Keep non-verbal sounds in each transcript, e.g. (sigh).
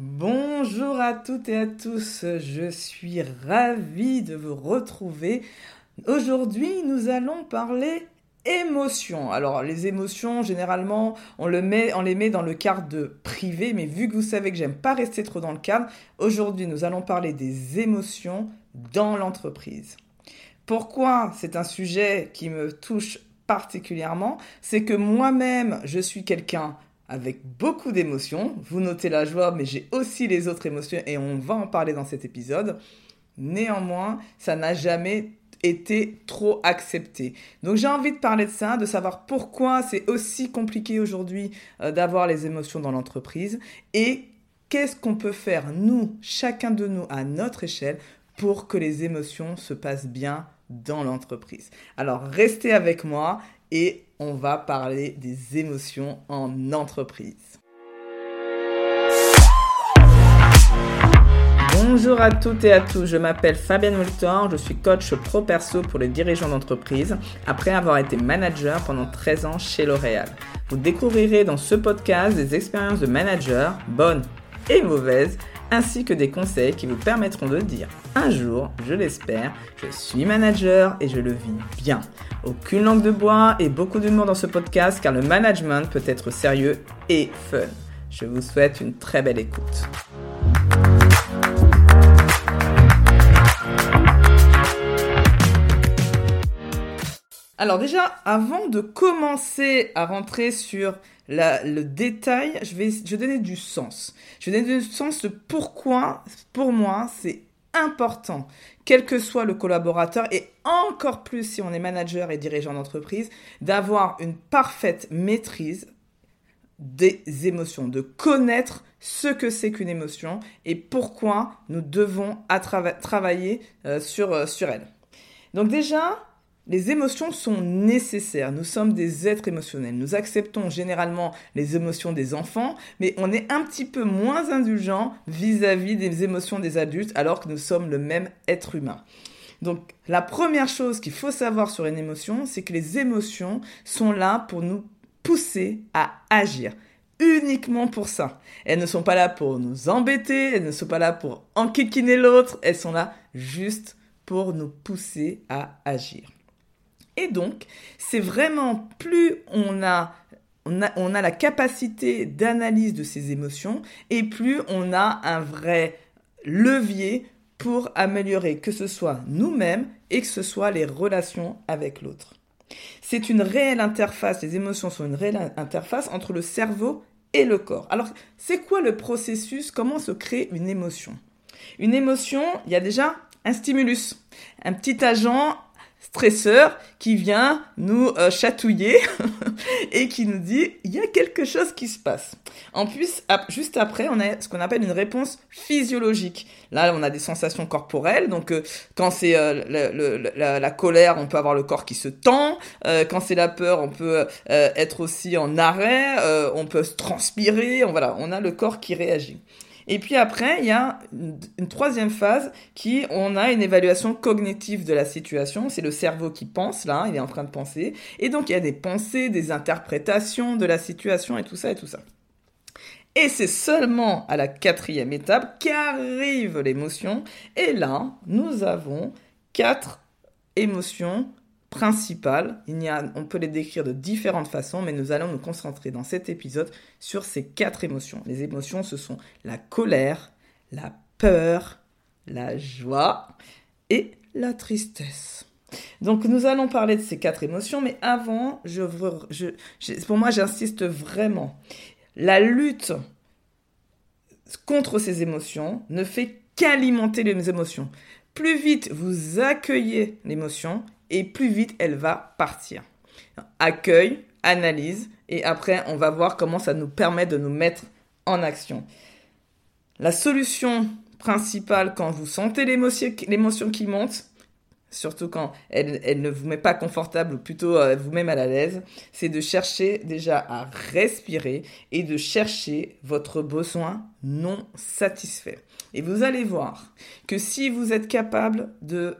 Bonjour à toutes et à tous, je suis ravie de vous retrouver. Aujourd'hui, nous allons parler émotions. Alors, les émotions, généralement, on, les met dans le cadre de privé, mais vu que vous savez que j'aime pas rester trop dans le cadre, aujourd'hui, nous allons parler des émotions dans l'entreprise. Pourquoi c'est un sujet qui me touche particulièrement? C'est que moi-même, je suis quelqu'un avec beaucoup d'émotions. Vous notez la joie, mais j'ai aussi les autres émotions et on va en parler dans cet épisode. Néanmoins, ça n'a jamais été trop accepté. Donc j'ai envie de parler de ça, de savoir pourquoi c'est aussi compliqué aujourd'hui euh, d'avoir les émotions dans l'entreprise et qu'est-ce qu'on peut faire, nous, chacun de nous, à notre échelle, pour que les émotions se passent bien dans l'entreprise. Alors restez avec moi et on va parler des émotions en entreprise. Bonjour à toutes et à tous, je m'appelle Fabienne Woltor, je suis coach pro perso pour les dirigeants d'entreprise après avoir été manager pendant 13 ans chez L'Oréal. Vous découvrirez dans ce podcast des expériences de manager, bonnes et mauvaises, ainsi que des conseils qui vous permettront de dire un jour, je l'espère, je suis manager et je le vis bien. Aucune langue de bois et beaucoup d'humour dans ce podcast car le management peut être sérieux et fun. Je vous souhaite une très belle écoute. Alors déjà, avant de commencer à rentrer sur le détail, je vais, donner du sens. Je vais donner du sens de pourquoi, pour moi, c'est important, quel que soit le collaborateur, et encore plus si on est manager et dirigeant d'entreprise, d'avoir une parfaite maîtrise des émotions, de connaître ce que c'est qu'une émotion et pourquoi nous devons travailler euh, sur, euh, sur elle. Donc déjà, les émotions sont nécessaires. Nous sommes des êtres émotionnels. Nous acceptons généralement les émotions des enfants, mais on est un petit peu moins indulgent vis-à-vis des émotions des adultes alors que nous sommes le même être humain. Donc la première chose qu'il faut savoir sur une émotion, c'est que les émotions sont là pour nous pousser à agir uniquement pour ça. Elles ne sont pas là pour nous embêter, elles ne sont pas là pour enquiquiner l'autre, elles sont là juste pour nous pousser à agir. Et donc, c'est vraiment plus on a, on a, la capacité d'analyse de ces émotions et plus on a un vrai levier pour améliorer que ce soit nous-mêmes et que ce soit les relations avec l'autre. C'est une réelle interface, les émotions sont une réelle interface entre le cerveau et le corps. Alors, c'est quoi le processus? Comment se crée une émotion? Une émotion, il y a déjà un stimulus, un petit agent stresseur qui vient nous euh, chatouiller (laughs) et qui nous dit il y a quelque chose qui se passe. En plus, juste après, on a ce qu'on appelle une réponse physiologique. Là, on a des sensations corporelles. Donc, euh, quand c'est euh, la, colère, on peut avoir le corps qui se tend. quand c'est la peur, on peut être aussi en arrêt. on peut se transpirer. On, voilà, on a le corps qui réagit. Et puis après, il y a une, troisième phase qui, on a une évaluation cognitive de la situation. C'est le cerveau qui pense, là, il est en train de penser. Et donc, il y a des pensées, des interprétations de la situation et tout ça et tout ça. Et c'est seulement à la quatrième étape qu'arrive l'émotion. Et là, nous avons quatre émotions principales. Il y a, on peut les décrire de différentes façons, mais nous allons nous concentrer dans cet épisode sur ces quatre émotions. Les émotions, ce sont la colère, la peur, la joie et la tristesse. Donc nous allons parler de ces quatre émotions, mais avant, je, pour moi, j'insiste vraiment. La lutte contre ces émotions ne fait qu'alimenter les émotions. Plus vite vous accueillez l'émotion et plus vite elle va partir. Accueil, analyse, et après on va voir comment ça nous permet de nous mettre en action. La solution principale quand vous sentez l'émotion qui monte, surtout quand elle, ne vous met pas confortable ou plutôt euh, vous met mal à l'aise, c'est de chercher déjà à respirer et de chercher votre besoin non satisfait. Et vous allez voir que si vous êtes capable de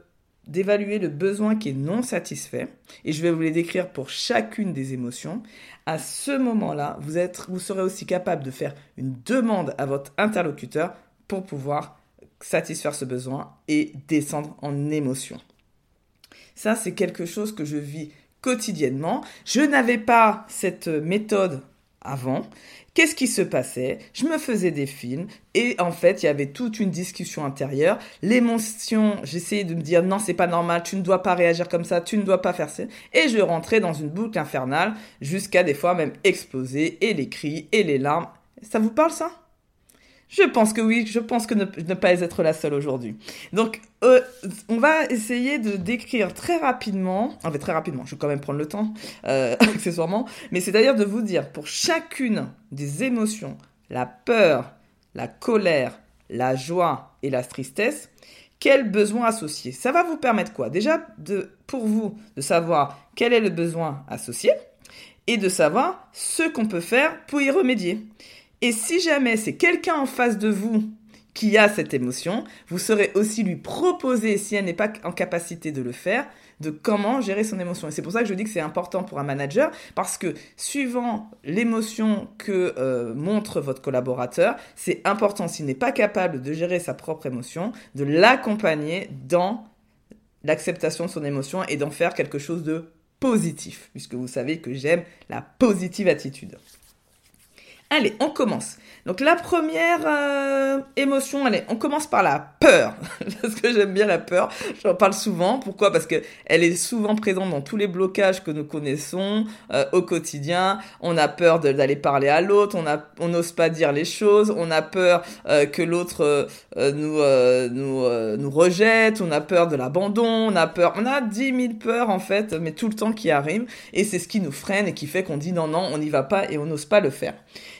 d'évaluer le besoin qui est non satisfait, et je vais vous les décrire pour chacune des émotions, à ce moment-là, vous, vous serez aussi capable de faire une demande à votre interlocuteur pour pouvoir satisfaire ce besoin et descendre en émotion. Ça, c'est quelque chose que je vis quotidiennement. Je n'avais pas cette méthode avant. Qu'est-ce qui se passait? Je me faisais des films et en fait, il y avait toute une discussion intérieure. L'émotion, j'essayais de me dire non, c'est pas normal, tu ne dois pas réagir comme ça, tu ne dois pas faire ça. Et je rentrais dans une boucle infernale jusqu'à des fois même exploser et les cris et les larmes. Ça vous parle ça? Je pense que oui, je pense que ne, pas être la seule aujourd'hui. Donc, euh, on va essayer de décrire très rapidement, en fait très rapidement, je vais quand même prendre le temps, euh, (laughs) accessoirement, mais c'est-à-dire de vous dire pour chacune des émotions, la peur, la colère, la joie et la tristesse, quel besoin associé. Ça va vous permettre quoi? Déjà, de, pour vous, de savoir quel est le besoin associé et de savoir ce qu'on peut faire pour y remédier. Et si jamais c'est quelqu'un en face de vous qui a cette émotion, vous saurez aussi lui proposer, si elle n'est pas en capacité de le faire, de comment gérer son émotion. Et c'est pour ça que je dis que c'est important pour un manager, parce que suivant l'émotion que euh, montre votre collaborateur, c'est important, s'il n'est pas capable de gérer sa propre émotion, de l'accompagner dans l'acceptation de son émotion et d'en faire quelque chose de positif, puisque vous savez que j'aime la positive attitude. Allez, on commence. Donc la première euh, émotion, allez, on commence par la peur. (laughs) parce que j'aime bien la peur. J'en parle souvent. Pourquoi? Parce que elle est souvent présente dans tous les blocages que nous connaissons euh, au quotidien. On a peur d'aller parler à l'autre. On n'ose pas dire les choses. On a peur euh, que l'autre nous, nous, nous rejette. On a peur de l'abandon. On a peur. On a dix mille peurs en fait, mais tout le temps qui arrive. Et c'est ce qui nous freine et qui fait qu'on dit non, non, on n'y va pas et on n'ose pas le faire.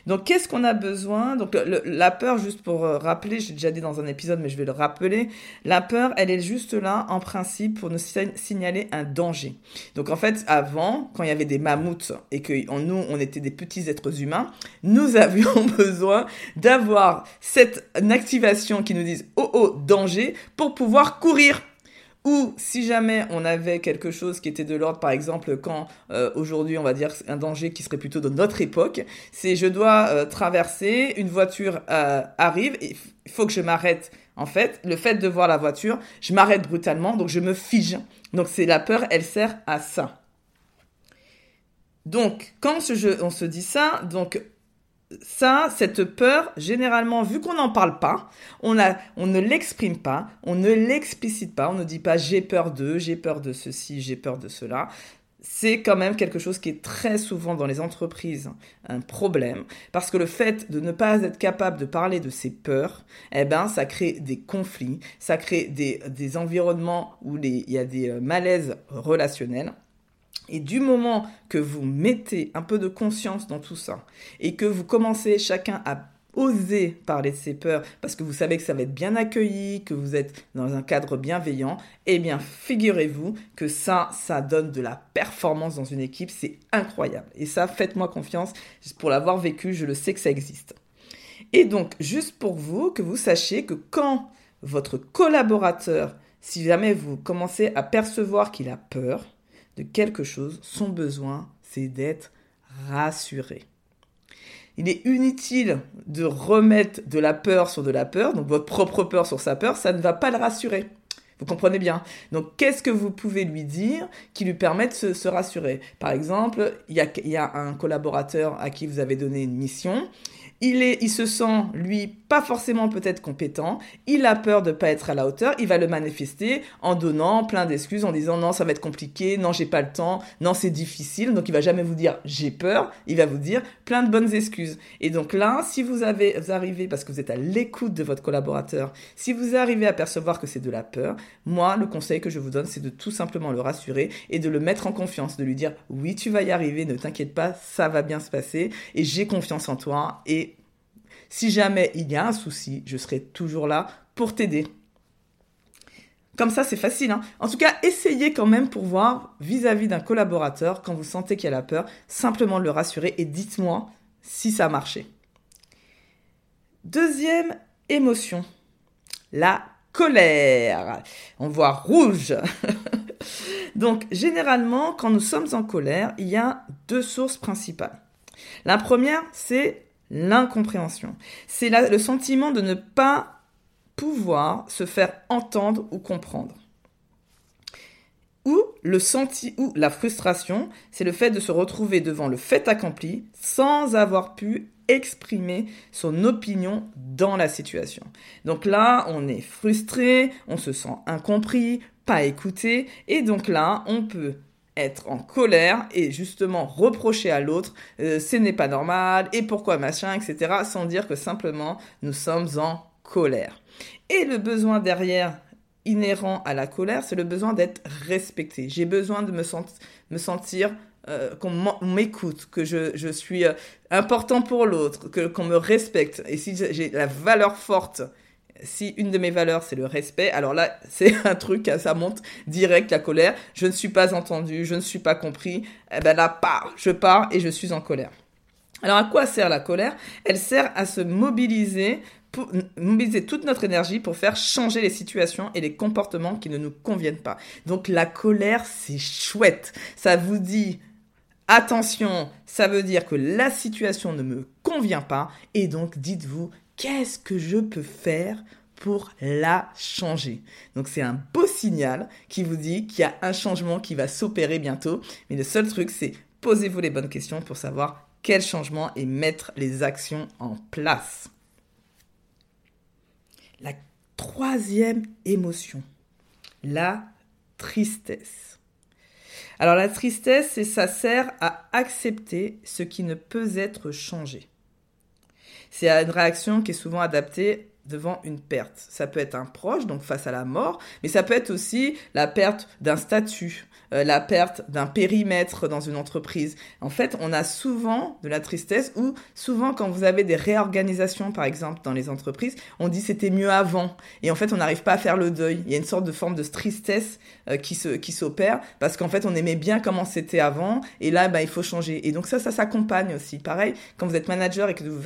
Donc, qu'est-ce qu'on a besoin? Donc, la peur, juste pour euh, rappeler, j'ai déjà dit dans un épisode, mais je vais le rappeler, la peur, elle est juste là, en principe, pour nous signaler un danger. Donc, en fait, avant, quand il y avait des mammouths et que nous, on était des petits êtres humains, nous (laughs) avions besoin d'avoir cette activation qui nous dise « Oh, oh, danger !» pour pouvoir courir ou si jamais on avait quelque chose qui était de l'ordre, par exemple, quand euh, aujourd'hui on va dire un danger qui serait plutôt de notre époque, c'est je dois euh, traverser, une voiture euh, arrive, il faut que je m'arrête. En fait, le fait de voir la voiture, je m'arrête brutalement, donc je me fige. Donc c'est la peur, elle sert à ça. Donc quand on se dit ça, donc ça, cette peur, généralement, vu qu'on n'en parle pas, on, on ne l'exprime pas, on ne l'explicite pas, on ne dit pas j'ai peur de, j'ai peur de ceci, j'ai peur de cela. C'est quand même quelque chose qui est très souvent dans les entreprises un problème, parce que le fait de ne pas être capable de parler de ses peurs, eh ben, ça crée des conflits, ça crée des, des environnements où il y a des euh, malaises relationnels. Et du moment que vous mettez un peu de conscience dans tout ça et que vous commencez chacun à oser parler de ses peurs parce que vous savez que ça va être bien accueilli, que vous êtes dans un cadre bienveillant, eh bien figurez-vous que ça, ça donne de la performance dans une équipe, c'est incroyable. Et ça, faites-moi confiance, pour l'avoir vécu, je le sais que ça existe. Et donc, juste pour vous, que vous sachiez que quand votre collaborateur, si jamais vous commencez à percevoir qu'il a peur, quelque chose, son besoin, c'est d'être rassuré. Il est inutile de remettre de la peur sur de la peur, donc votre propre peur sur sa peur, ça ne va pas le rassurer. Vous comprenez bien Donc, qu'est-ce que vous pouvez lui dire qui lui permette de se, rassurer? Par exemple, il y, a, y a un collaborateur à qui vous avez donné une mission il, est, il se sent, lui, pas forcément peut-être compétent, il a peur de pas être à la hauteur, il va le manifester en donnant plein d'excuses, en disant non, ça va être compliqué, non, j'ai pas le temps, non, c'est difficile, donc il va jamais vous dire j'ai peur, il va vous dire plein de bonnes excuses. Et donc là, si vous avez vous arrivez, parce que vous êtes à l'écoute de votre collaborateur, si vous arrivez à percevoir que c'est de la peur, moi, le conseil que je vous donne, c'est de tout simplement le rassurer et de le mettre en confiance, de lui dire oui, tu vas y arriver, ne t'inquiète pas, ça va bien se passer, et j'ai confiance en toi, et si jamais il y a un souci, je serai toujours là pour t'aider. Comme ça, c'est facile. Hein. en tout cas, essayez quand même pour voir vis-à-vis d'un collaborateur, quand vous sentez qu'il a peur, simplement le rassurer et dites-moi si ça a marché. Deuxième émotion, la colère. On voit rouge. (laughs) Donc, généralement, quand nous sommes en colère, il y a deux sources principales. La première, c'est l'incompréhension. C'est le sentiment de ne pas pouvoir se faire entendre ou comprendre. Ou le senti ou la frustration, c'est le fait de se retrouver devant le fait accompli sans avoir pu exprimer son opinion dans la situation. Donc là, on est frustré, on se sent incompris, pas écouté, et donc là, on peut être en colère et justement reprocher à l'autre euh, ce n'est pas normal et pourquoi machin, etc. sans dire que simplement nous sommes en colère. Et le besoin derrière inhérent à la colère, c'est le besoin d'être respecté. J'ai besoin de me, sentir euh, qu'on m'écoute, que je, suis euh, important pour l'autre, que qu'on me respecte. Et si j'ai la valeur forte, si une de mes valeurs c'est le respect, alors là (laughs) c'est un truc, ça monte direct la colère. Je ne suis pas entendu, je ne suis pas compris. Eh ben là, je pars et je suis en colère. Alors à quoi sert la colère? Elle sert à se mobiliser mobiliser toute notre énergie pour faire changer les situations et les comportements qui ne nous conviennent pas. Donc la colère, c'est chouette. Ça vous dit attention, ça veut dire que la situation ne me convient pas et donc dites-vous qu'est-ce que je peux faire pour la changer? Donc c'est un beau signal qui vous dit qu'il y a un changement qui va s'opérer bientôt. Mais le seul truc, c'est posez-vous les bonnes questions pour savoir quel changement et mettre les actions en place. La troisième émotion, la tristesse. Alors la tristesse, ça sert à accepter ce qui ne peut être changé. C'est une réaction qui est souvent adaptée devant une perte. Ça peut être un proche, donc face à la mort, mais ça peut être aussi la perte d'un statut, euh, la perte d'un périmètre dans une entreprise. En fait, on a souvent de la tristesse ou souvent quand vous avez des réorganisations, par exemple, dans les entreprises, on dit c'était mieux avant. Et en fait, on n'arrive pas à faire le deuil. Il y a une sorte de forme de tristesse euh, qui s'opère parce qu'en fait, on aimait bien comment c'était avant et là, bah, il faut changer. Et donc ça, ça s'accompagne aussi. Pareil, quand vous êtes manager et que vous,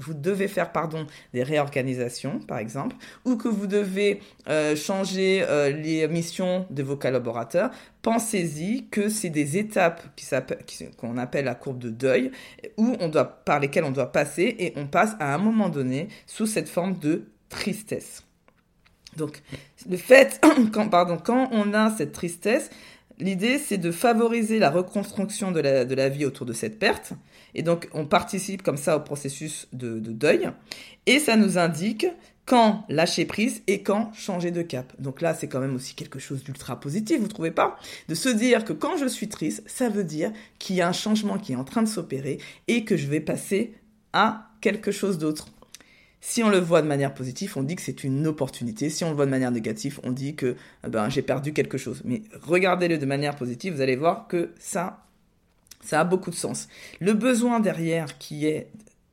vous devez faire pardon des réorganisations, par exemple, ou que vous devez euh, changer les missions de vos collaborateurs, pensez-y que c'est des étapes qu'on appelle la courbe de deuil, où on doit, par lesquelles on doit passer et on passe à un moment donné sous cette forme de tristesse. Donc, le fait, (coughs) quand, pardon, quand on a cette tristesse, l'idée c'est de favoriser la reconstruction de la, vie autour de cette perte. Et donc, on participe comme ça au processus de, de deuil. Et ça nous indique quand lâcher prise et quand changer de cap. Donc là, c'est quand même aussi quelque chose d'ultra positif, vous trouvez pas? De se dire que quand je suis triste, ça veut dire qu'il y a un changement qui est en train de s'opérer et que je vais passer à quelque chose d'autre. Si on le voit de manière positive, on dit que c'est une opportunité. Si on le voit de manière négative, on dit que eh ben, j'ai perdu quelque chose. Mais regardez-le de manière positive, vous allez voir que ça, ça a beaucoup de sens. Le besoin derrière qui est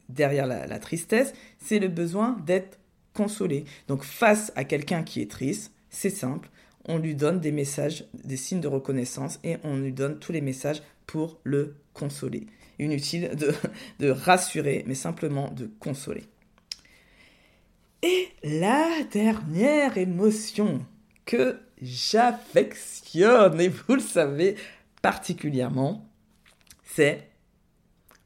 derrière la tristesse, c'est le besoin d'être consoler. Donc face à quelqu'un qui est triste, c'est simple, on lui donne des messages, des signes de reconnaissance et on lui donne tous les messages pour le consoler. Inutile de, (laughs) de rassurer, mais simplement de consoler. Et la dernière émotion que j'affectionne, et vous le savez particulièrement, c'est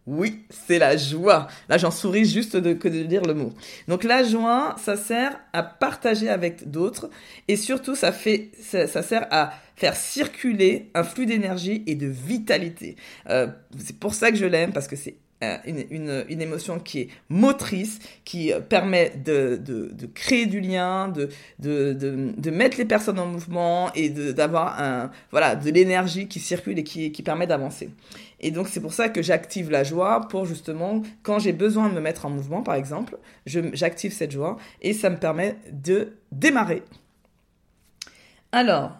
oui, c'est la joie. Là, j'en souris juste de, que de dire le mot. Donc la joie, ça sert à partager avec d'autres et surtout, ça, sert à faire circuler un flux d'énergie et de vitalité. Euh, c'est pour ça que je l'aime parce que c'est une, une, une, émotion qui est motrice, qui euh, permet de, de, créer du lien, de, de, mettre les personnes en mouvement et d'avoir voilà de l'énergie qui circule et qui, qui permet d'avancer. Et donc c'est pour ça que j'active la joie pour justement quand j'ai besoin de me mettre en mouvement par exemple, j'active cette joie et ça me permet de démarrer. Alors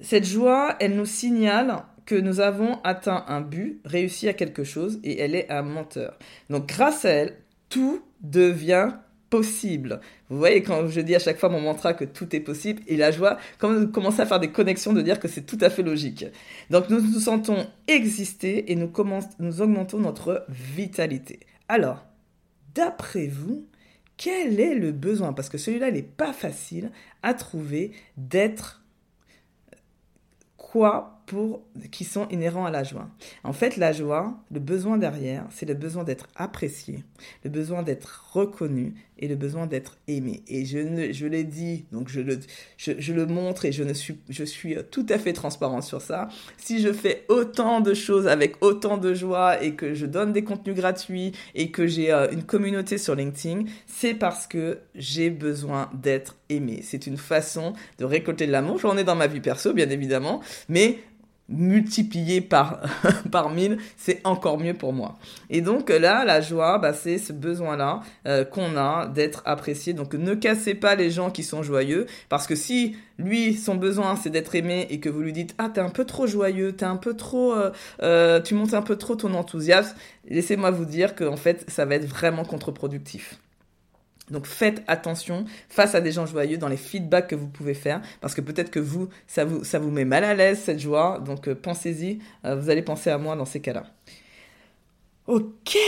cette joie, elle nous signale que nous avons atteint un but, réussi à quelque chose, et elle est un menteur. Donc grâce à elle, tout devient possible. Vous voyez, quand je dis à chaque fois mon mantra que tout est possible, et la joie, vous commencez à faire des connexions, de dire que c'est tout à fait logique. Donc nous nous sentons exister et nous, nous augmentons notre vitalité. Alors, d'après vous, quel est le besoin? Parce que celui-là, il n'est pas facile à trouver d'être quoi pour qui sont inhérents à la joie. En fait, la joie, le besoin derrière, c'est le besoin d'être apprécié, le besoin d'être reconnu et le besoin d'être aimé. Et je, je l'ai dit, donc je le, montre et je, suis, tout à fait transparent sur ça. Si je fais autant de choses avec autant de joie et que je donne des contenus gratuits et que j'ai euh, une communauté sur LinkedIn, c'est parce que j'ai besoin d'être aimé. C'est une façon de récolter de l'amour. J'en ai dans ma vie perso, bien évidemment, mais multiplié par, (laughs) par mille, c'est encore mieux pour moi. Et donc là, la joie, bah, c'est ce besoin-là euh, qu'on a d'être apprécié. Donc ne cassez pas les gens qui sont joyeux, parce que si lui, son besoin, c'est d'être aimé et que vous lui dites, ah, t'es un peu trop joyeux, t'es un peu trop, euh, euh, tu montes un peu trop ton enthousiasme, laissez-moi vous dire que en fait, ça va être vraiment contre-productif. Donc faites attention face à des gens joyeux dans les feedbacks que vous pouvez faire, parce que peut-être que vous ça, vous, met mal à l'aise cette joie, donc euh, pensez-y, euh, vous allez penser à moi dans ces cas-là. Ok,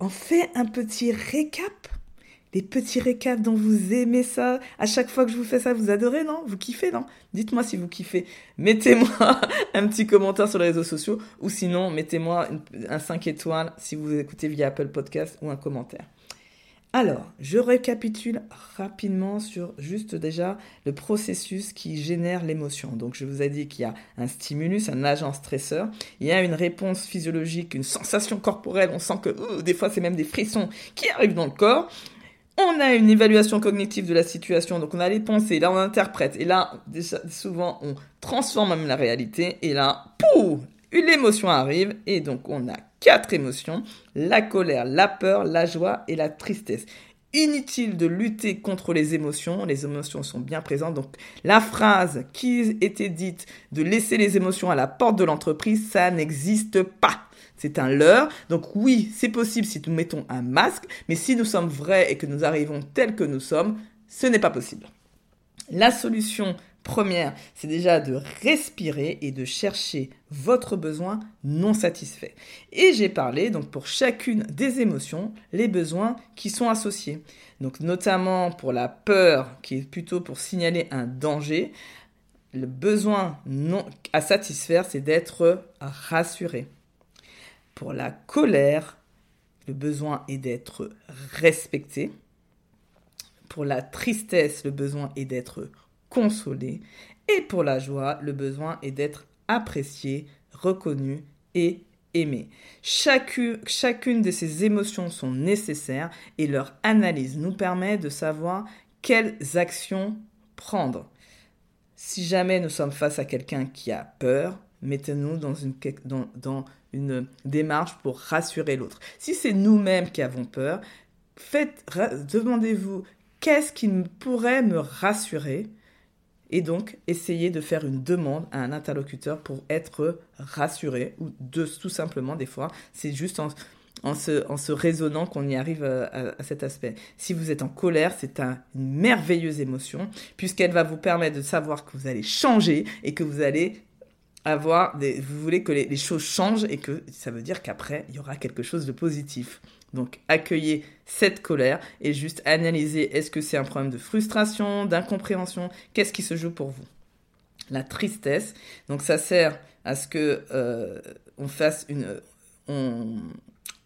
on fait un petit récap. Les petits récaps dont vous aimez ça. À chaque fois que je vous fais ça, vous adorez, non? Vous kiffez, non? Dites-moi si vous kiffez. Mettez-moi (laughs) un petit commentaire sur les réseaux sociaux ou sinon, mettez-moi un 5 étoiles si vous écoutez via Apple Podcast ou un commentaire. Alors, je récapitule rapidement sur juste déjà le processus qui génère l'émotion. Donc, je vous ai dit qu'il y a un stimulus, un agent stresseur, il y a une réponse physiologique, une sensation corporelle, on sent que des fois c'est même des frissons qui arrivent dans le corps. On a une évaluation cognitive de la situation, donc on a les pensées, là on interprète, et là souvent on transforme même la réalité, et là, pouf, une émotion arrive, et donc on a quatre émotions, la colère, la peur, la joie et la tristesse. Inutile de lutter contre les émotions, les émotions sont bien présentes. Donc la phrase qui était dite de laisser les émotions à la porte de l'entreprise, ça n'existe pas. C'est un leurre. Donc oui, c'est possible si nous mettons un masque, mais si nous sommes vrais et que nous arrivons tels que nous sommes, ce n'est pas possible. La solution Première, c'est déjà de respirer et de chercher votre besoin non satisfait. Et j'ai parlé donc pour chacune des émotions, les besoins qui sont associés. Donc notamment pour la peur qui est plutôt pour signaler un danger, le besoin à satisfaire, c'est d'être rassuré. Pour la colère, le besoin est d'être respecté. Pour la tristesse, le besoin est d'être consoler. Et pour la joie, le besoin est d'être apprécié, reconnu et aimé. Chacune, chacune de ces émotions sont nécessaires et leur analyse nous permet de savoir quelles actions prendre. Si jamais nous sommes face à quelqu'un qui a peur, mettez-nous dans une, dans, dans une démarche pour rassurer l'autre. Si c'est nous-mêmes qui avons peur, demandez-vous qu'est-ce qui pourrait me rassurer et donc essayer de faire une demande à un interlocuteur pour être rassuré ou de tout simplement des fois c'est juste en, se, en raisonnant qu'on y arrive à, cet aspect. Si vous êtes en colère, c'est une merveilleuse émotion puisqu'elle va vous permettre de savoir que vous allez changer et que vous allez avoir des, vous voulez que les choses changent et que ça veut dire qu'après il y aura quelque chose de positif. Donc accueillez cette colère et juste analysez est-ce que c'est un problème de frustration, d'incompréhension, qu'est-ce qui se joue pour vous? La tristesse, donc ça sert à ce que euh, on fasse une,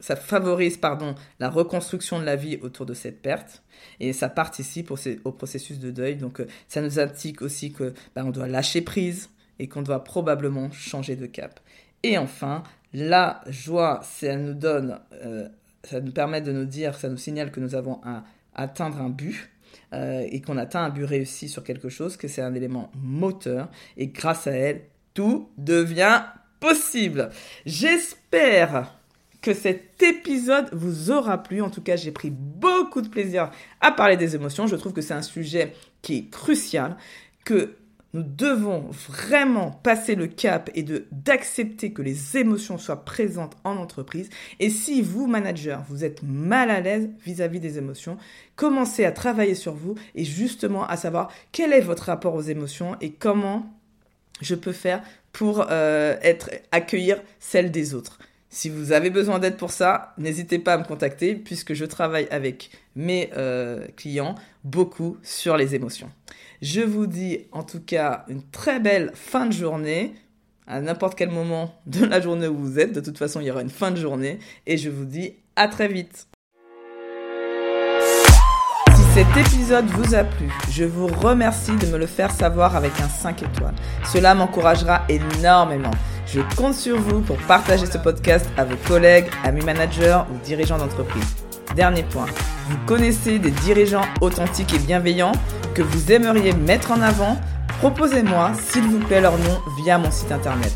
ça favorise pardon la reconstruction de la vie autour de cette perte et ça participe au, processus de deuil. Donc euh, ça nous indique aussi que bah, on doit lâcher prise et qu'on doit probablement changer de cap. Et enfin, la joie, ça nous donne euh, ça nous permet de nous dire, ça nous signale que nous avons à atteindre un but. Euh, et qu'on atteint un but réussi sur quelque chose, que c'est un élément moteur, et grâce à elle, tout devient possible. J'espère que cet épisode vous aura plu. En tout cas, j'ai pris beaucoup de plaisir à parler des émotions. Je trouve que c'est un sujet qui est crucial, que nous devons vraiment passer le cap et d'accepter que les émotions soient présentes en entreprise. Et si vous, manager, vous êtes mal à l'aise vis-à-vis des émotions, commencez à travailler sur vous et justement à savoir quel est votre rapport aux émotions et comment je peux faire pour euh, être accueillir celle des autres. Si vous avez besoin d'aide pour ça, n'hésitez pas à me contacter puisque je travaille avec mes euh, clients beaucoup sur les émotions. Je vous dis en tout cas une très belle fin de journée à n'importe quel moment de la journée où vous êtes. De toute façon, il y aura une fin de journée et je vous dis à très vite. Si cet épisode vous a plu, je vous remercie de me le faire savoir avec un 5 étoiles. Cela m'encouragera énormément. Je compte sur vous pour partager ce podcast à vos collègues, amis managers ou dirigeants d'entreprise. Dernier point, vous connaissez des dirigeants authentiques et bienveillants que vous aimeriez mettre en avant? Proposez-moi, s'il vous plaît, leur nom via mon site internet.